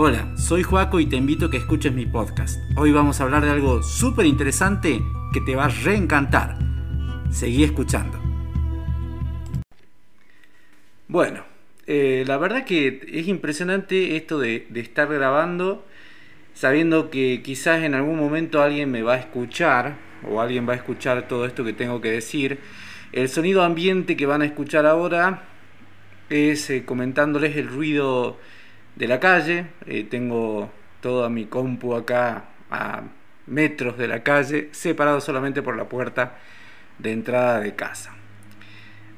Hola, soy Joaco y te invito a que escuches mi podcast. Hoy vamos a hablar de algo súper interesante que te va a reencantar. Seguí escuchando. Bueno, eh, la verdad que es impresionante esto de, estar grabando sabiendo que quizás en algún momento alguien me va a escuchar o alguien va a escuchar todo esto que tengo que decir. El sonido ambiente que van a escuchar ahora es eh, comentándoles el ruido de la calle. Eh, tengo toda mi compu acá a metros de la calle, separado solamente por la puerta de entrada de casa.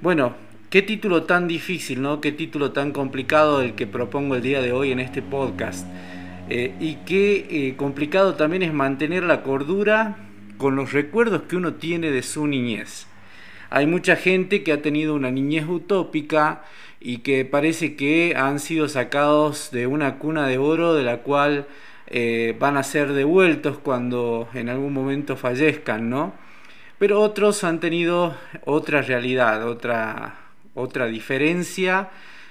Bueno, qué título tan difícil, ¿no? Qué título tan complicado el que propongo el día de hoy en este podcast. Eh, y qué eh, complicado también es mantener la cordura con los recuerdos que uno tiene de su niñez. Hay mucha gente que ha tenido una niñez utópica y que parece que han sido sacados de una cuna de oro de la cual eh, van a ser devueltos cuando en algún momento fallezcan, ¿no? Pero otros han tenido otra realidad, otra, otra diferencia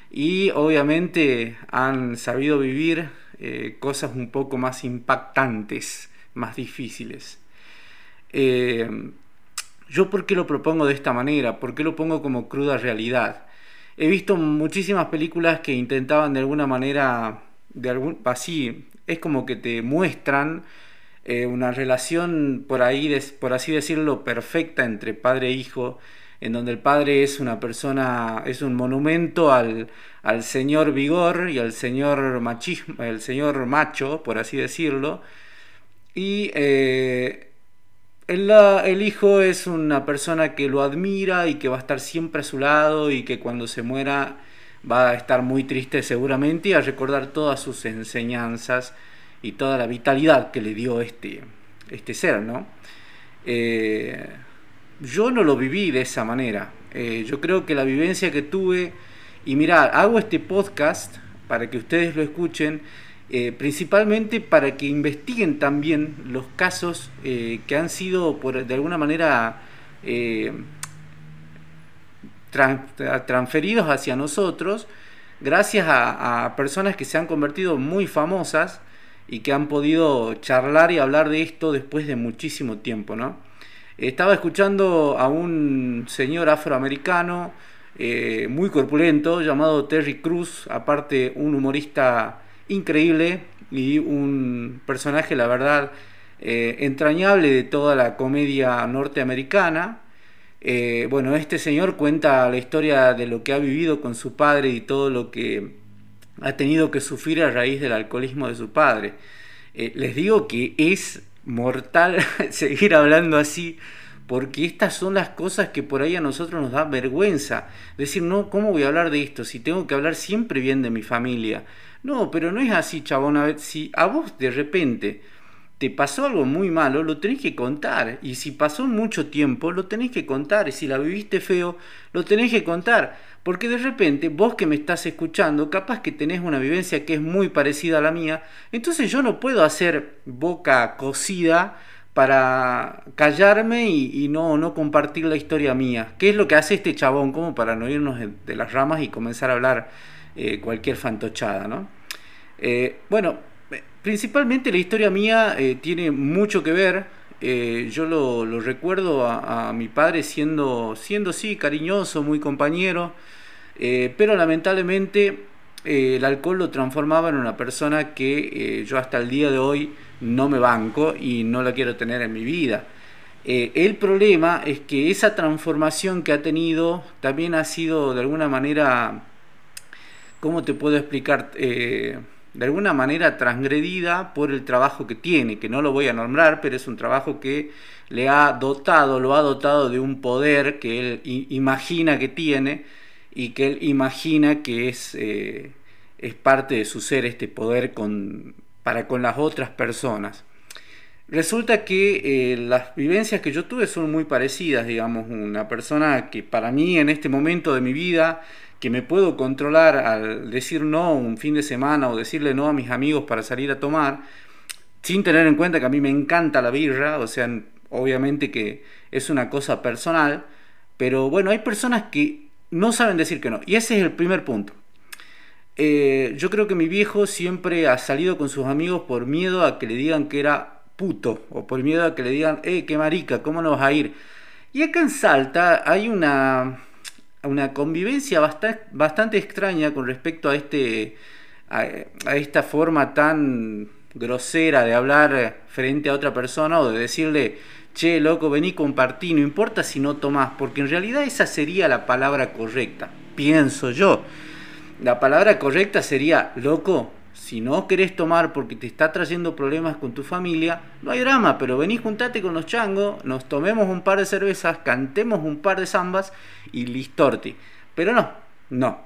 y obviamente han sabido vivir eh, cosas un poco más impactantes, más difíciles. Eh, ¿Yo por qué lo propongo de esta manera? ¿Por qué lo pongo como cruda realidad? He visto muchísimas películas que intentaban de alguna manera, de algún, así, es como que te muestran eh, una relación por ahí, por así decirlo, perfecta entre padre e hijo, en donde el padre es una persona, es un monumento al, al señor vigor y al señor machismo, el señor macho, por así decirlo, y eh, el, hijo es una persona que lo admira y que va a estar siempre a su lado y que cuando se muera va a estar muy triste seguramente y a recordar todas sus enseñanzas y toda la vitalidad que le dio este, este ser, ¿no? Eh, yo no lo viví de esa manera. Eh, yo creo que la vivencia que tuve, y mirad, hago este podcast para que ustedes lo escuchen, eh, principalmente para que investiguen también los casos eh, que han sido de alguna manera eh, transferidos hacia nosotros gracias a, personas que se han convertido muy famosas y que han podido charlar y hablar de esto después de muchísimo tiempo. ¿no? Estaba escuchando a un señor afroamericano muy corpulento llamado Terry Cruz, aparte un humorista increíble y un personaje, la verdad, eh, entrañable de toda la comedia norteamericana. Eh, bueno, este señor cuenta la historia de lo que ha vivido con su padre y todo lo que ha tenido que sufrir a raíz del alcoholismo de su padre. Eh, les digo que es mortal seguir hablando así porque estas son las cosas que por ahí a nosotros nos da vergüenza. Decir, no, ¿cómo voy a hablar de esto si tengo que hablar siempre bien de mi familia? No, pero no es así, chabón. A ver, si a vos de repente te pasó algo muy malo, lo tenés que contar. Y si pasó mucho tiempo, lo tenés que contar. Y si la viviste feo, lo tenés que contar. Porque de repente, vos que me estás escuchando, capaz que tenés una vivencia que es muy parecida a la mía. Entonces yo no puedo hacer boca cocida para callarme y, no, no compartir la historia mía. ¿Qué es lo que hace este chabón como para no irnos de las ramas y comenzar a hablar eh, cualquier fantochada, ¿no? Eh, bueno, principalmente la historia mía eh, tiene mucho que ver. yo lo, recuerdo a, mi padre siendo, siendo, sí, cariñoso, muy compañero, pero lamentablemente el alcohol lo transformaba en una persona que yo hasta el día de hoy no me banco y no la quiero tener en mi vida. el problema es que esa transformación que ha tenido también ha sido de alguna manera ¿cómo te puedo explicar? Eh, de alguna manera transgredida por el trabajo que tiene, que no lo voy a nombrar, pero es un trabajo que le ha dotado, lo ha dotado de un poder que él imagina que tiene y que él imagina que es, eh, es parte de su ser este poder con, para con las otras personas. Resulta que eh, las vivencias que yo tuve son muy parecidas, digamos, una persona que para mí en este momento de mi vida que me puedo controlar al decir no un fin de semana o decirle no a mis amigos para salir a tomar, sin tener en cuenta que a mí me encanta la birra, o sea, obviamente que es una cosa personal, pero bueno, hay personas que no saben decir que no, y ese es el primer punto. eh, yo creo que mi viejo siempre ha salido con sus amigos por miedo a que le digan que era puto o por miedo a que le digan, eh, qué marica, ¿cómo no vas a ir? Y acá en Salta hay una, una convivencia bastante, bastante extraña con respecto a, este, a, esta forma tan grosera de hablar frente a otra persona o de decirle, che, loco, vení, compartí, no importa si no tomás, porque en realidad esa sería la palabra correcta, pienso yo. La palabra correcta sería, loco, si no querés tomar porque te está trayendo problemas con tu familia, no hay drama, pero vení, juntate con los changos, nos tomemos un par de cervezas, cantemos un par de zambas y listorti. Pero no, no.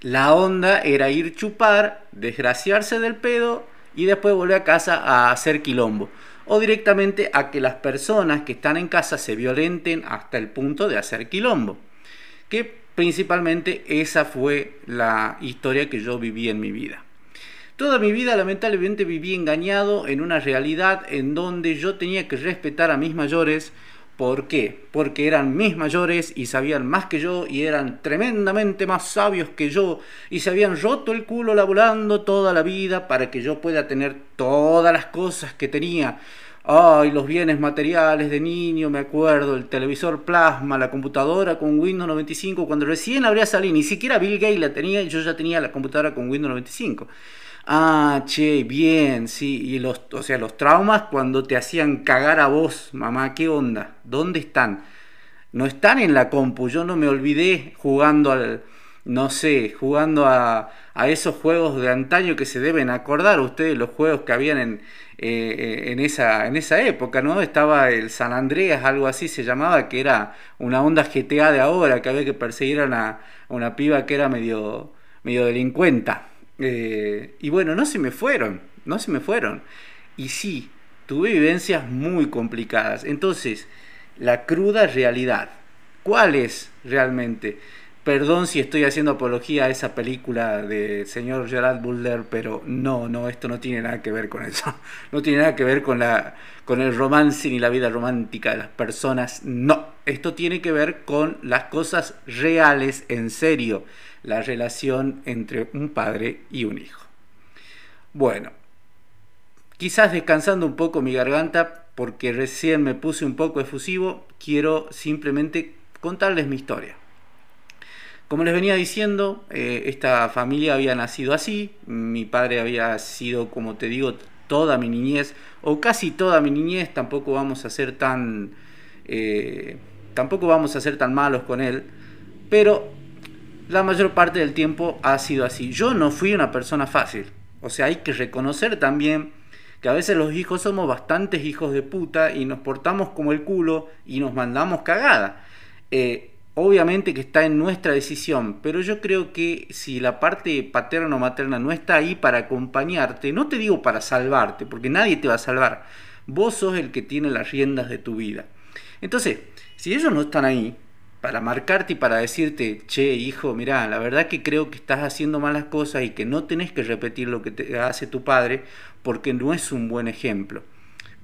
La onda era ir chupar, desgraciarse del pedo y después volver a casa a hacer quilombo. O directamente a que las personas que están en casa se violenten hasta el punto de hacer quilombo. Que Principalmente esa fue la historia que yo viví en mi vida. Toda mi vida lamentablemente viví engañado en una realidad en donde yo tenía que respetar a mis mayores. ¿Por qué? Porque eran mis mayores y sabían más que yo y eran tremendamente más sabios que yo y se habían roto el culo laburando toda la vida para que yo pueda tener todas las cosas que tenía Ay, los bienes materiales de niño, me acuerdo, el televisor plasma, la computadora con Windows 95, cuando recién habría salido, ni siquiera Bill Gates la tenía yo ya tenía la computadora con Windows 95. Ah, che, bien, sí, y los, o sea, los traumas cuando te hacían cagar a vos, mamá, ¿qué onda? ¿Dónde están? No están en la compu, yo no me olvidé jugando al, no sé, jugando a, a esos juegos de antaño que se deben acordar ustedes, los juegos que habían en, eh, en, esa, en esa época, ¿no? Estaba el San Andreas, algo así se llamaba, que era una onda GTA de ahora, que había que perseguir a una, una piba que era medio, medio delincuenta. Eh, y bueno, no se me fueron, no se me fueron. Y sí, tuve vivencias muy complicadas. Entonces, la cruda realidad. ¿Cuál es realmente? Perdón si estoy haciendo apología a esa película de señor Gerard Butler, pero no, no, esto no tiene nada que ver con eso. No tiene nada que ver con, la, con el romance ni la vida romántica de las personas. No, esto tiene que ver con las cosas reales, en serio, la relación entre un padre y un hijo. Bueno, quizás descansando un poco mi garganta, porque recién me puse un poco efusivo, quiero simplemente contarles mi historia. Como les venía diciendo, eh, esta familia había nacido así, mi padre había sido, como te digo, toda mi niñez, o casi toda mi niñez, tampoco vamos a ser tan, eh, tampoco vamos a ser tan malos con él, pero la mayor parte del tiempo ha sido así. Yo no fui una persona fácil, o sea, hay que reconocer también que a veces los hijos somos bastantes hijos de puta y nos portamos como el culo y nos mandamos cagada. Eh, Obviamente que está en nuestra decisión, pero yo creo que si la parte paterna o materna no está ahí para acompañarte, no te digo para salvarte, porque nadie te va a salvar, vos sos el que tiene las riendas de tu vida. Entonces, si ellos no están ahí para marcarte y para decirte, che, hijo, mira, la verdad que creo que estás haciendo malas cosas y que no tenés que repetir lo que te hace tu padre, porque no es un buen ejemplo.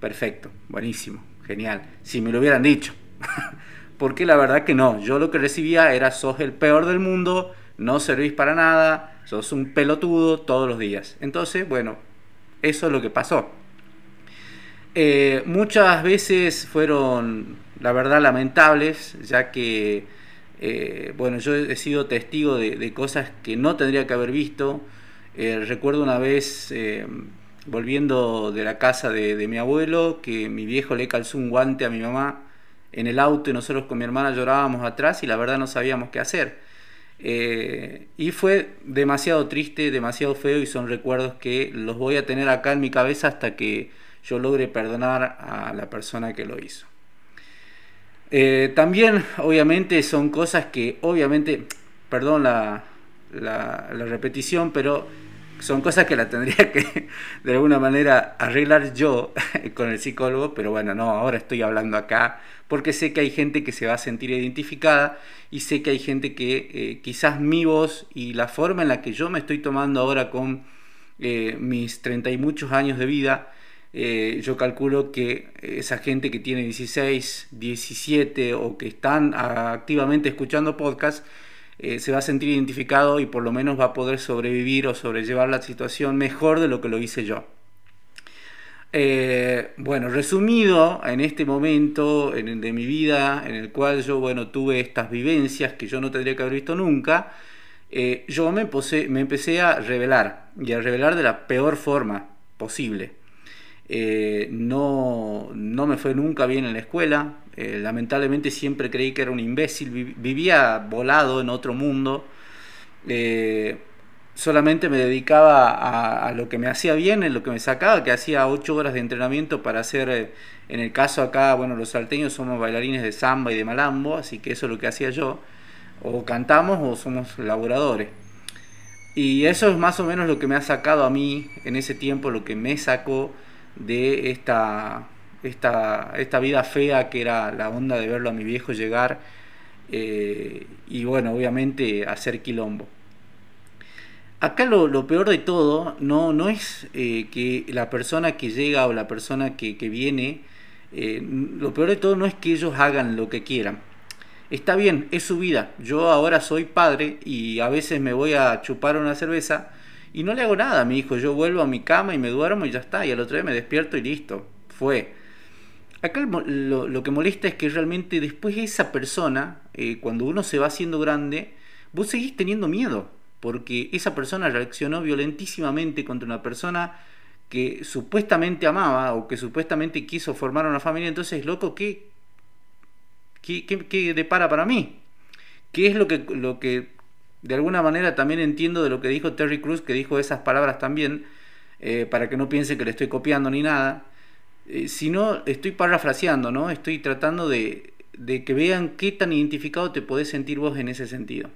Perfecto, buenísimo, genial. Si me lo hubieran dicho. porque la verdad que no, yo lo que recibía era sos el peor del mundo, no servís para nada, sos un pelotudo todos los días. Entonces, bueno, eso es lo que pasó. Eh, muchas veces fueron, la verdad, lamentables, ya que, eh, bueno, yo he sido testigo de, cosas que no tendría que haber visto. Eh, recuerdo una vez, volviendo de la casa de, de mi abuelo, que mi viejo le calzó un guante a mi mamá en el auto y nosotros con mi hermana llorábamos atrás y la verdad no sabíamos qué hacer. Eh, y fue demasiado triste, demasiado feo y son recuerdos que los voy a tener acá en mi cabeza hasta que yo logre perdonar a la persona que lo hizo. Eh, también, obviamente, son cosas que, obviamente, perdón la, la, la repetición, pero son cosas que la tendría que de alguna manera arreglar yo con el psicólogo, pero bueno, no, ahora estoy hablando acá porque sé que hay gente que se va a sentir identificada y sé que hay gente que eh, quizás mi voz y la forma en la que yo me estoy tomando ahora con eh, mis 30 y muchos años de vida, eh, yo calculo que esa gente que tiene 16, 17 o que están activamente escuchando podcast, eh, se va a sentir identificado y por lo menos va a poder sobrevivir o sobrellevar la situación mejor de lo que lo hice yo. Eh, bueno, resumido en este momento de mi vida en el cual yo bueno, tuve estas vivencias que yo no tendría que haber visto nunca, eh, yo me, empecé a revelar y a revelar de la peor forma posible. Eh, no, no, me fue nunca bien en la escuela, lamentablemente siempre creí que era un imbécil, vivía volado en otro mundo. Solamente me dedicaba a, lo que me hacía bien, en lo que me sacaba, que hacía ocho horas de entrenamiento para hacer, eh, en el caso acá, bueno, los salteños somos bailarines de samba y de malambo, así que eso es lo que hacía yo, o cantamos o somos laboradores. Y eso es más o menos lo que me ha sacado a mí en ese tiempo, lo que me sacó de esta, esta, esta vida fea que era la onda de verlo a mi viejo llegar eh, y bueno, obviamente hacer quilombo. Acá lo, peor de todo no, no es eh, que la persona que llega o la persona que, viene, eh, lo peor de todo no es que ellos hagan lo que quieran. Está bien, es su vida. Yo ahora soy padre y a veces me voy a chupar una cerveza y no le hago nada a mi hijo. Yo vuelvo a mi cama y me duermo y ya está. Y al otro día me despierto y listo. Fue. Acá lo, que molesta es que realmente después esa persona, eh, cuando uno se va haciendo grande, vos seguís teniendo miedo porque esa persona reaccionó violentísimamente contra una persona que supuestamente amaba o que supuestamente quiso formar una familia, entonces, loco, ¿qué, qué, qué, depara para mí? ¿Qué es lo que, lo que de alguna manera también entiendo de lo que dijo Terry Cruz, que dijo esas palabras también, eh, para que no piense que le estoy copiando ni nada, eh, sino estoy parafraseando, ¿no? Estoy tratando de, de que vean qué tan identificado te podés sentir vos en ese sentido.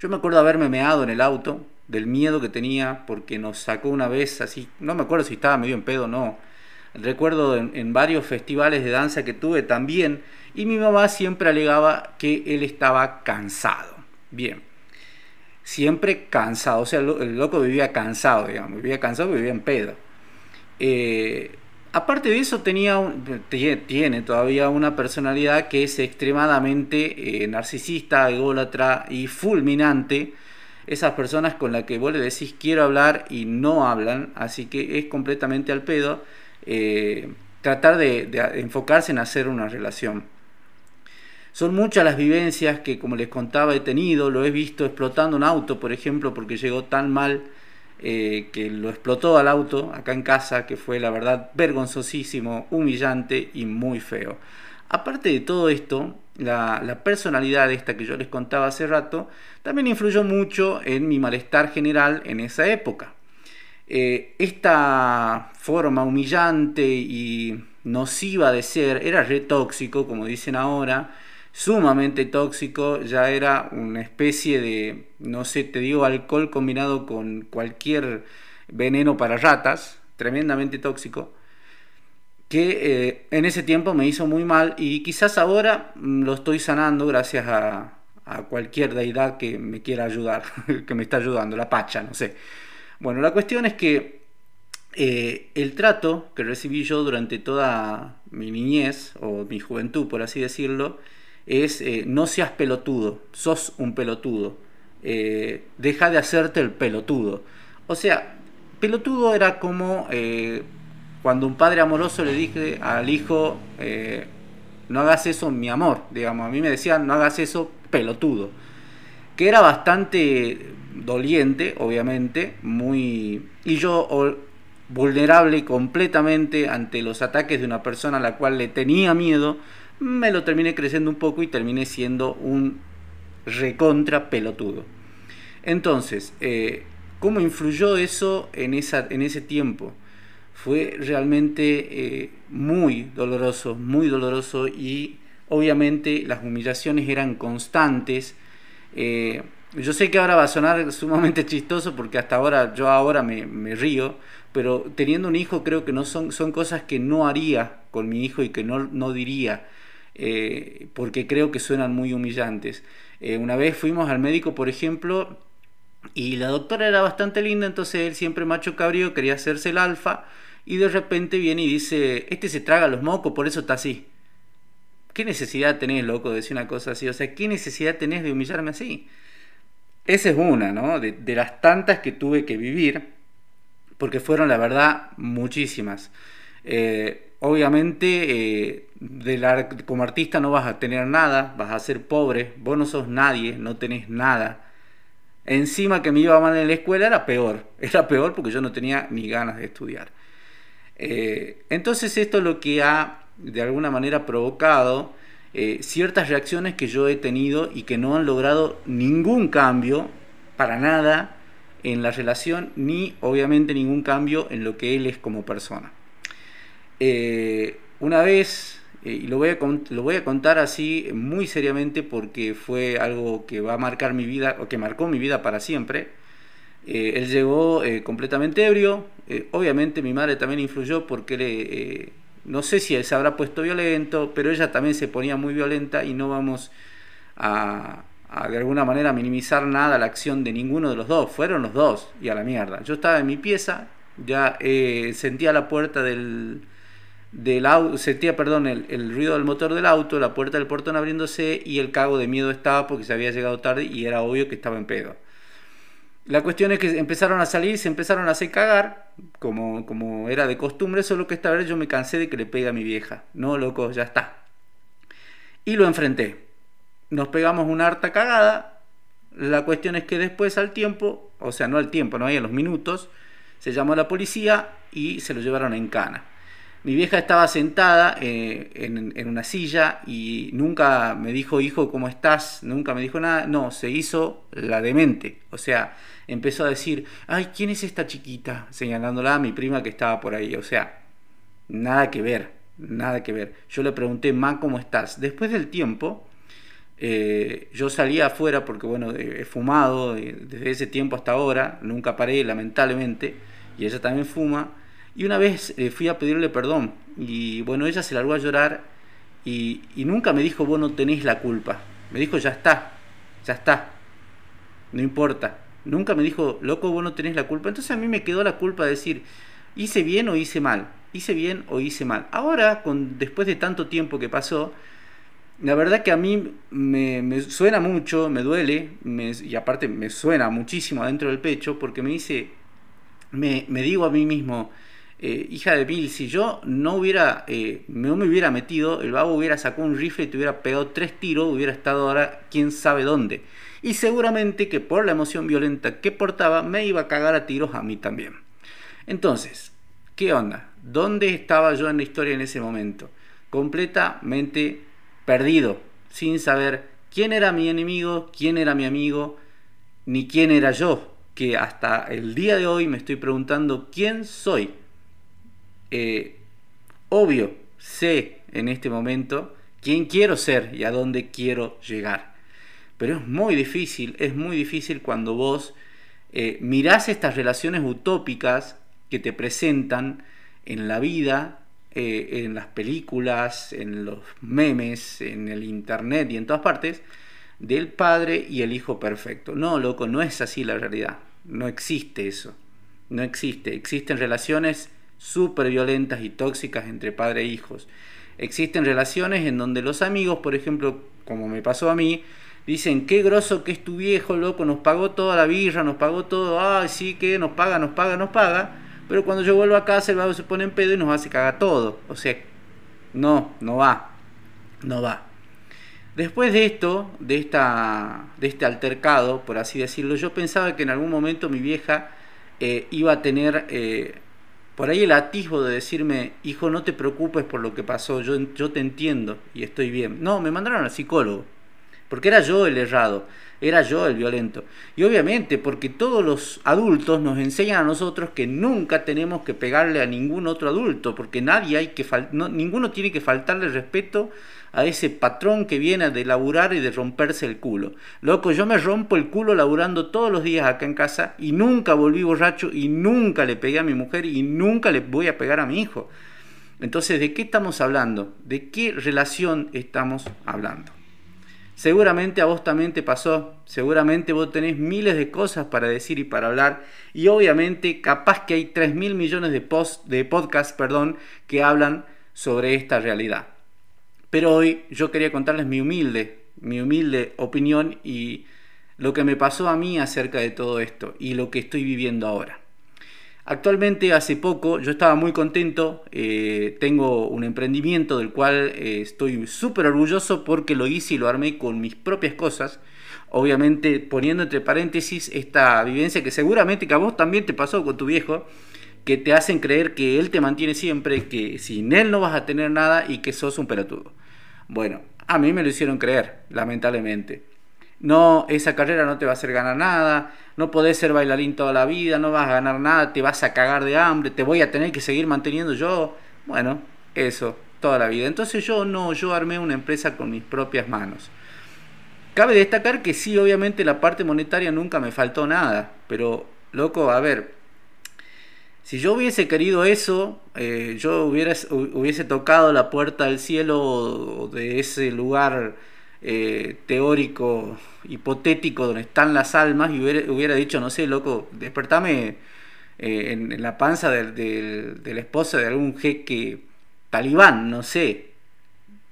Yo me acuerdo haberme meado en el auto, del miedo que tenía, porque nos sacó una vez así, no me acuerdo si estaba medio en pedo o no. Recuerdo en, varios festivales de danza que tuve también, y mi mamá siempre alegaba que él estaba cansado. Bien, siempre cansado, o sea, el loco vivía cansado, digamos, vivía cansado, vivía en pedo. Eh, Aparte de eso, tenía tiene todavía una personalidad que es extremadamente eh, narcisista, ególatra y fulminante. Esas personas con las que vos le decís quiero hablar y no hablan, así que es completamente al pedo eh, tratar de, de enfocarse en hacer una relación. Son muchas las vivencias que, como les contaba, he tenido. Lo he visto explotando un auto, por ejemplo, porque llegó tan mal eh, que lo explotó al auto acá en casa, que fue la verdad vergonzosísimo, humillante y muy feo. Aparte de todo esto, la, personalidad esta que yo les contaba hace rato también influyó mucho en mi malestar general en esa época. Eh, esta forma humillante y nociva de ser era re tóxico, como dicen ahora, sumamente tóxico, ya era una especie de, no sé, te digo, alcohol combinado con cualquier veneno para ratas, tremendamente tóxico, que eh, en ese tiempo me hizo muy mal y quizás ahora mm, lo estoy sanando gracias a, cualquier deidad que me quiera ayudar, que me está ayudando, la pacha, no sé. Bueno, la cuestión es que eh, el trato que recibí yo durante toda mi niñez o mi juventud, por así decirlo, es eh, no seas pelotudo, sos un pelotudo, eh, deja de hacerte el pelotudo. O sea, pelotudo era como eh, cuando un padre amoroso le dije al hijo, no hagas eso, mi amor, digamos, a mí me decían, no hagas eso, pelotudo, que era bastante doliente, obviamente, muy... Y yo vulnerable completamente ante los ataques de una persona a la cual le tenía miedo, me lo terminé creciendo un poco y terminé siendo un recontra pelotudo. Entonces, eh, ¿cómo influyó eso en, esa, en ese tiempo? Fue realmente eh, muy doloroso, muy doloroso y obviamente las humillaciones eran constantes. Eh, yo sé que ahora va a sonar sumamente chistoso porque hasta ahora yo ahora me, me, río, pero teniendo un hijo creo que no son, son cosas que no haría con mi hijo y que no, no diría. Eh, porque creo que suenan muy humillantes. Eh, una vez fuimos al médico, por ejemplo, y la doctora era bastante linda, entonces él siempre macho cabrío quería hacerse el alfa y de repente viene y dice, este se traga los mocos, por eso está así. ¿qué necesidad tenés, loco, de decir una cosa así? O sea, ¿qué necesidad tenés de humillarme así? Esa es una, ¿no? De, las tantas que tuve que vivir, porque fueron, la verdad, muchísimas. Eh, obviamente, eh, como artista no vas a tener nada, vas a ser pobre, vos no sos nadie, no tenés nada. Encima que me iba mal en la escuela era peor, era peor porque yo no tenía ni ganas de estudiar. Eh, entonces esto es lo que ha de alguna manera provocado eh, ciertas reacciones que yo he tenido y que no han logrado ningún cambio, para nada, en la relación, ni obviamente ningún cambio en lo que él es como persona. Eh, una vez, eh, y lo voy, a, lo voy a contar así muy seriamente porque fue algo que va a marcar mi vida, o que marcó mi vida para siempre, él llegó completamente ebrio, obviamente mi madre también influyó porque le no sé si él se habrá puesto violento, pero ella también se ponía muy violenta y no vamos a, de alguna manera minimizar nada la acción de ninguno de los dos. Fueron los dos y a la mierda. Yo estaba en mi pieza, ya eh, sentía la puerta del, del auto, sentía, perdón, el, el, ruido del motor del auto, la puerta del portón abriéndose y el cago de miedo estaba porque se había llegado tarde y era obvio que estaba en pedo. La cuestión es que empezaron a salir, se empezaron a hacer cagar, como, como era de costumbre, solo que esta vez yo me cansé de que le pegue a mi vieja. No, loco, ya está. Y lo enfrenté. Nos pegamos una harta cagada. La cuestión es que después al tiempo, o sea, no al tiempo, no hay a los minutos, se llamó la policía y se lo llevaron en cana. Mi vieja estaba sentada eh, en, una silla y nunca me dijo, hijo, ¿cómo estás? Nunca me dijo nada. No, se hizo la demente. O sea, empezó a decir, ay, ¿quién es esta chiquita? Señalándola a mi prima que estaba por ahí. O sea, nada que ver, nada que ver. Yo le pregunté, Ma, ¿cómo estás? Después del tiempo, eh, yo salía afuera porque, bueno, he fumado desde ese tiempo hasta ahora. Nunca paré, lamentablemente. Y ella también fuma y una vez eh, fui a pedirle perdón y bueno, ella se largó a llorar y, nunca me dijo, vos no tenés la culpa. Me dijo, ya está, ya está, no importa. Nunca me dijo, loco, vos no tenés la culpa. Entonces a mí me quedó la culpa de decir, hice bien o hice mal, hice bien o hice mal. Ahora, con, después de tanto tiempo que pasó, la verdad que a mí me, suena mucho, me duele, y aparte me suena muchísimo adentro del pecho, porque me dice, me, me digo a mí mismo, eh, hija de mil, si yo no hubiera, eh, no me hubiera metido, el babo hubiera sacado un rifle y te hubiera pegado tres tiros, hubiera estado ahora quién sabe dónde. Y seguramente que por la emoción violenta que portaba, me iba a cagar a tiros a mí también. Entonces, ¿qué onda? ¿Dónde estaba yo en la historia en ese momento? Completamente perdido, sin saber quién era mi enemigo, quién era mi amigo, ni quién era yo, que hasta el día de hoy me estoy preguntando quién soy eh, obvio, sé en este momento quién quiero ser y a dónde quiero llegar. Pero es muy difícil, es muy difícil cuando vos eh, mirás estas relaciones utópicas que te presentan en la vida, eh, en las películas, en los memes, en el internet y en todas partes, del padre y el hijo perfecto. No, loco, no es así la realidad. No existe eso. No existe. Existen relaciones súper violentas y tóxicas entre padre e hijos. Existen relaciones en donde los amigos, por ejemplo, como me pasó a mí, dicen, qué groso que es tu viejo, loco, nos pagó toda la birra, nos pagó todo, ay, sí, que nos paga, nos paga, nos paga, pero cuando yo vuelvo a casa el vago se pone en pedo y nos hace cagar todo. O sea, no, no va, no va. Después de esto, de, esta, de este altercado, por así decirlo, yo pensaba que en algún momento mi vieja eh, iba a tener eh, por ahí el atisbo de decirme, hijo, no te preocupes por lo que pasó, yo, yo te entiendo y estoy bien. No, me mandaron al psicólogo, porque era yo el errado, era yo el violento. Y obviamente porque todos los adultos nos enseñan a nosotros que nunca tenemos que pegarle a ningún otro adulto, porque nadie hay que ninguno tiene que faltarle respeto a ese patrón que viene de laburar y de romperse el culo. Loco, yo me rompo el culo laburando todos los días acá en casa y nunca volví borracho y nunca le pegué a mi mujer y nunca le voy a pegar a mi hijo. Entonces, ¿de qué estamos hablando? ¿De qué relación estamos hablando? Seguramente a vos también te pasó, seguramente vos tenés miles de cosas para decir y para hablar y obviamente capaz que hay 3 mil millones de, post, de podcasts perdón, que hablan sobre esta realidad. Pero hoy yo quería contarles mi humilde, mi humilde opinión y lo que me pasó a mí acerca de todo esto y lo que estoy viviendo ahora. Actualmente, hace poco, yo estaba muy contento, eh, tengo un emprendimiento del cual eh, estoy súper orgulloso porque lo hice y lo armé con mis propias cosas. Obviamente poniendo entre paréntesis esta vivencia que seguramente que a vos también te pasó con tu viejo, que te hacen creer que él te mantiene siempre, que sin él no vas a tener nada y que sos un pelotudo. Bueno, a mí me lo hicieron creer, lamentablemente. No, esa carrera no te va a hacer ganar nada, no podés ser bailarín toda la vida, no vas a ganar nada, te vas a cagar de hambre, te voy a tener que seguir manteniendo yo. Bueno, eso, toda la vida. Entonces yo no, yo armé una empresa con mis propias manos. Cabe destacar que sí, obviamente la parte monetaria nunca me faltó nada, pero loco, a ver, si yo hubiese querido eso, eh, yo hubiera, hubiese tocado la puerta del cielo de ese lugar eh, teórico, hipotético, donde están las almas, y hubiera, dicho, no sé, loco, despertame eh, en, la panza del, de la esposa de algún jeque talibán, no sé,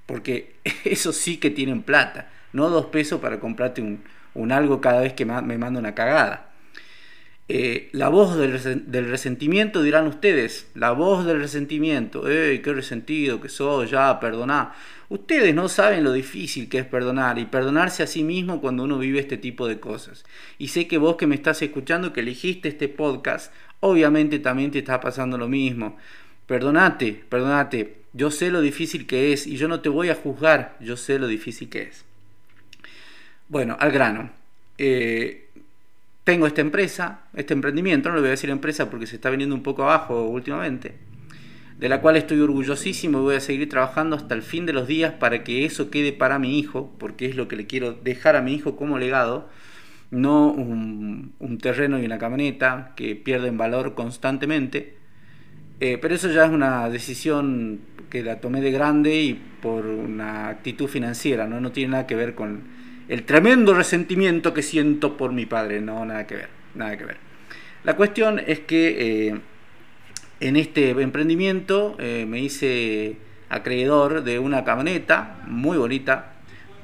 porque eso sí que tienen plata, no dos pesos para comprarte un, un algo cada vez que me manda una cagada. Eh, la voz del, resentimiento, dirán ustedes, la voz del resentimiento, ¡ey, qué resentido que soy! Ya, perdoná. Ustedes no saben lo difícil que es perdonar y perdonarse a sí mismo cuando uno vive este tipo de cosas. Y sé que vos que me estás escuchando, que elegiste este podcast, obviamente también te está pasando lo mismo. Perdonate, perdonate. Yo sé lo difícil que es y yo no te voy a juzgar, yo sé lo difícil que es. Bueno, al grano. Eh, tengo esta empresa, este emprendimiento, no le voy a decir empresa porque se está viniendo un poco abajo últimamente, de la cual estoy orgullosísimo y voy a seguir trabajando hasta el fin de los días para que eso quede para mi hijo, porque es lo que le quiero dejar a mi hijo como legado, no un, terreno y una camioneta que pierden valor constantemente, eh, pero eso ya es una decisión que la tomé de grande y por una actitud financiera, no, no tiene nada que ver con el tremendo resentimiento que siento por mi padre. No, nada que ver, nada que ver. La cuestión es que eh, en este emprendimiento eh, me hice acreedor de una camioneta muy bonita,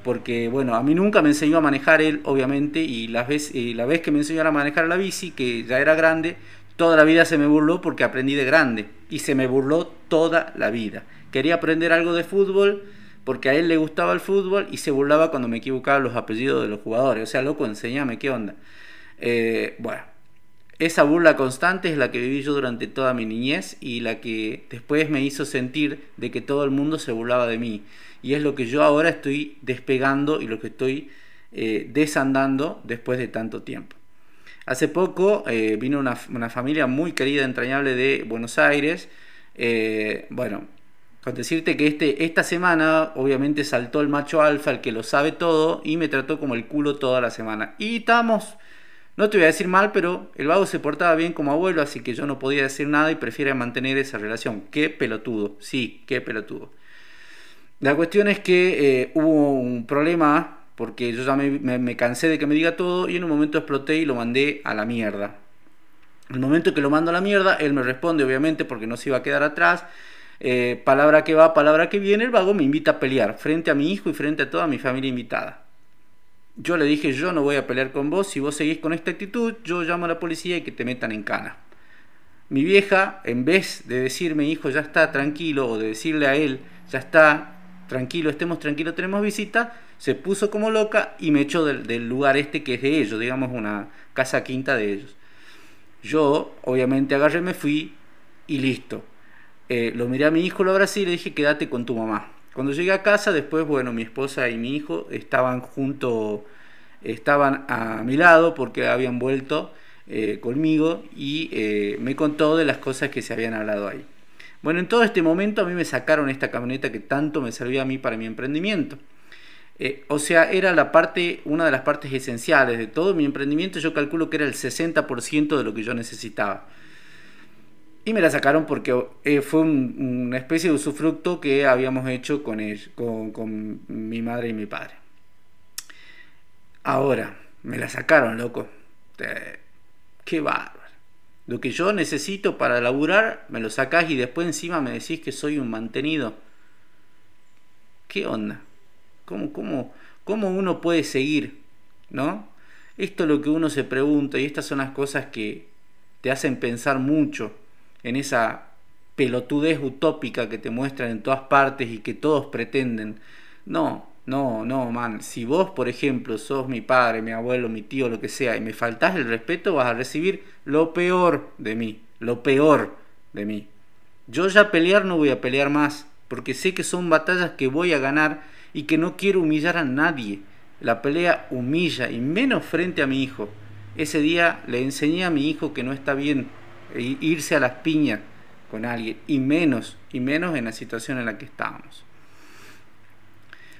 porque bueno, a mí nunca me enseñó a manejar él, obviamente, y la vez, la vez que me enseñó a manejar la bici, que ya era grande, toda la vida se me burló porque aprendí de grande, y se me burló toda la vida. Quería aprender algo de fútbol, porque a él le gustaba el fútbol y se burlaba cuando me equivocaba los apellidos de los jugadores. O sea, loco, enséñame qué onda. Eh, bueno, esa burla constante es la que viví yo durante toda mi niñez y la que después me hizo sentir de que todo el mundo se burlaba de mí. Y es lo que yo ahora estoy despegando y lo que estoy eh, desandando después de tanto tiempo. Hace poco eh, vino una, una, familia muy querida, entrañable de Buenos Aires. bueno, con decirte que este, esta semana obviamente saltó el macho alfa, el que lo sabe todo, y me trató como el culo toda la semana. Y estamos, no te voy a decir mal, pero el vago se portaba bien como abuelo, así que yo no podía decir nada y prefiere mantener esa relación. Qué pelotudo, sí, qué pelotudo. La cuestión es que eh, hubo un problema, porque yo ya me, me cansé de que me diga todo, y en un momento exploté y lo mandé a la mierda. El momento que lo mando a la mierda, él me responde, obviamente, porque no se iba a quedar atrás eh, palabra que va, palabra que viene, el vago me invita a pelear frente a mi hijo y frente a toda mi familia invitada. Yo le dije, yo no voy a pelear con vos, si vos seguís con esta actitud, yo llamo a la policía y que te metan en cana. Mi vieja, en vez de decirme, hijo, ya está tranquilo, o de decirle a él, ya está tranquilo, estemos tranquilos, tenemos visita, se puso como loca y me echó del, del lugar este que es de ellos, digamos una casa quinta de ellos. Yo, obviamente, agarré, me fui y listo eh, lo miré a mi hijo, lo abracé y le dije, quédate con tu mamá. Cuando llegué a casa, después, bueno, mi esposa y mi hijo estaban junto, estaban a mi lado porque habían vuelto eh, conmigo y eh, me contó de las cosas que se habían hablado ahí. Bueno, en todo este momento a mí me sacaron esta camioneta que tanto me servía a mí para mi emprendimiento. o sea, era la parte, una de las partes esenciales de todo mi emprendimiento. Yo calculo que era el 60% de lo que yo necesitaba. Y me la sacaron porque eh, fue una especie de usufructo que habíamos hecho con, mi madre y mi padre. Ahora, me la sacaron, loco. qué bárbaro. Lo que yo necesito para laburar, me lo sacás y después encima me decís que soy un mantenido. ¿qué onda? ¿Cómo, cómo, cómo uno puede seguir? ¿No? Esto es lo que uno se pregunta y estas son las cosas que te hacen pensar mucho en esa pelotudez utópica que te muestran en todas partes y que todos pretenden. No, no, no, man. Si vos, por ejemplo, sos mi padre, mi abuelo, mi tío, lo que sea, y me faltás el respeto, vas a recibir lo peor de mí. Lo peor de mí. Yo ya pelear no voy a pelear más, porque sé que son batallas que voy a ganar y que no quiero humillar a nadie. La pelea humilla, y menos frente a mi hijo. Ese día le enseñé a mi hijo que no está bien irse a las piñas con alguien, y menos, y menos en la situación en la que estábamos.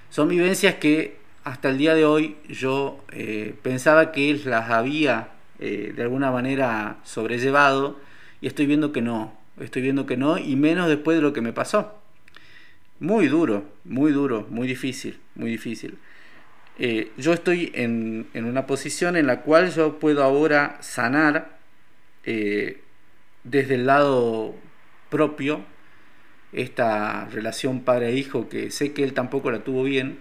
Son vivencias que hasta el día de hoy yo eh, pensaba que él las había eh, de alguna manera sobrellevado y estoy viendo que no, estoy viendo que no y menos después de lo que me pasó. Muy duro, muy duro, muy difícil, muy difícil. Eh, yo estoy en, una posición en la cual yo puedo ahora sanar desde el lado propio esta relación padre-hijo que sé que él tampoco la tuvo bien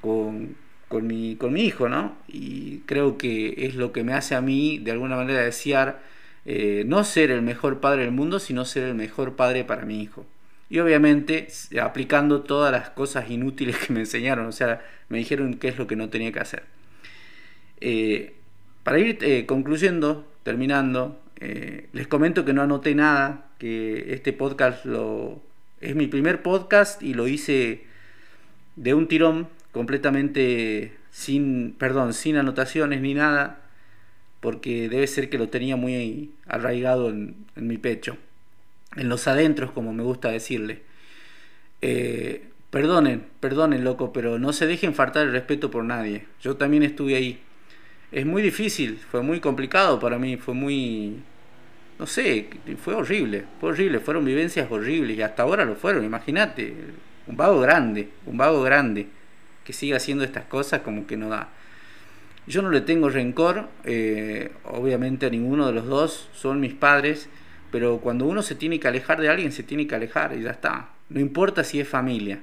con, con, mi, con mi hijo, ¿no? Y creo que es lo que me hace a mí de alguna manera desear eh, no ser el mejor padre del mundo, sino ser el mejor padre para mi hijo. Y obviamente aplicando todas las cosas inútiles que me enseñaron, o sea, me dijeron qué es lo que no tenía que hacer. Eh, para ir eh, concluyendo, terminando, les comento que no anoté nada, que este podcast lo, es mi primer podcast y lo hice de un tirón, completamente sin, perdón, sin anotaciones ni nada, porque debe ser que lo tenía muy arraigado en, mi pecho, en los adentros, como me gusta decirle. Eh, perdonen, perdonen, loco, pero no se dejen faltar el respeto por nadie. Yo también estuve ahí. Es muy difícil, fue muy complicado para mí, fue muy no sé, fue horrible, fue horrible, fueron vivencias horribles y hasta ahora lo fueron, imagínate, un vago grande, un vago grande que siga haciendo estas cosas como que no da. Yo no le tengo rencor, eh, obviamente a ninguno de los dos, son mis padres, pero cuando uno se tiene que alejar de alguien, se tiene que alejar y ya está. No importa si es familia.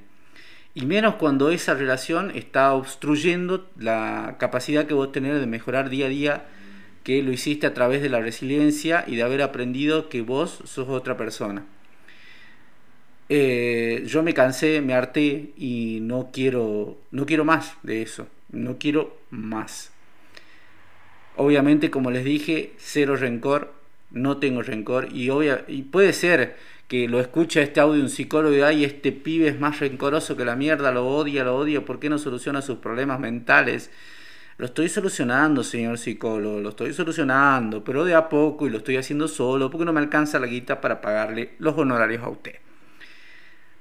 Y menos cuando esa relación está obstruyendo la capacidad que vos tenés de mejorar día a día que lo hiciste a través de la resiliencia y de haber aprendido que vos sos otra persona. Eh, yo me cansé, me harté y no quiero, no quiero más de eso, no quiero más. Obviamente, como les dije, cero rencor, no tengo rencor y, obvia, y puede ser que lo escuche este audio un psicólogo y ay, este pibe es más rencoroso que la mierda, lo odia, lo odia, ¿por qué no soluciona sus problemas mentales? Lo estoy solucionando, señor psicólogo, lo estoy solucionando, pero de a poco y lo estoy haciendo solo porque no me alcanza la guita para pagarle los honorarios a usted.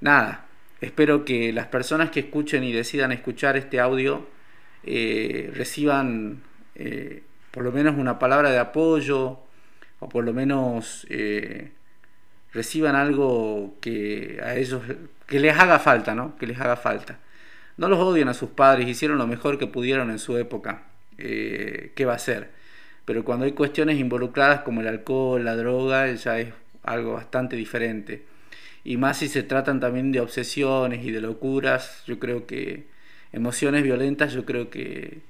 Nada, espero que las personas que escuchen y decidan escuchar este audio eh, reciban eh, por lo menos una palabra de apoyo o por lo menos eh, reciban algo que a ellos que les haga falta, ¿no? Que les haga falta. No los odian a sus padres, hicieron lo mejor que pudieron en su época. Eh, ¿Qué va a ser? Pero cuando hay cuestiones involucradas como el alcohol, la droga, ya es algo bastante diferente. Y más si se tratan también de obsesiones y de locuras, yo creo que emociones violentas, yo creo que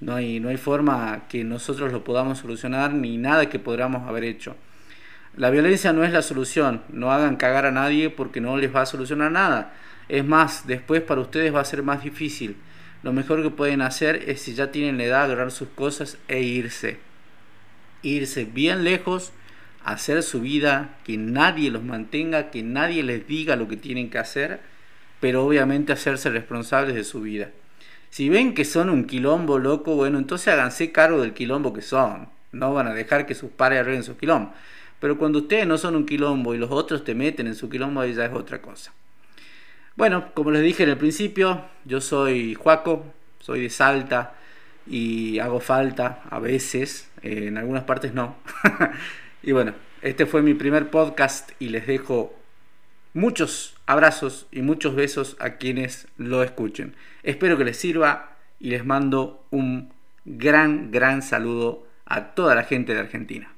no hay, no hay forma que nosotros lo podamos solucionar ni nada que podamos haber hecho. La violencia no es la solución, no hagan cagar a nadie porque no les va a solucionar nada. Es más, después para ustedes va a ser más difícil. Lo mejor que pueden hacer es si ya tienen la edad, agarrar sus cosas e irse. Irse bien lejos, hacer su vida, que nadie los mantenga, que nadie les diga lo que tienen que hacer, pero obviamente hacerse responsables de su vida. Si ven que son un quilombo loco, bueno, entonces háganse cargo del quilombo que son. No van a dejar que sus padres arreglen su quilombo. Pero cuando ustedes no son un quilombo y los otros te meten en su quilombo, ya es otra cosa. Bueno, como les dije en el principio, yo soy Juaco, soy de Salta y hago falta a veces, eh, en algunas partes no. y bueno, este fue mi primer podcast y les dejo muchos abrazos y muchos besos a quienes lo escuchen. Espero que les sirva y les mando un gran, gran saludo a toda la gente de Argentina.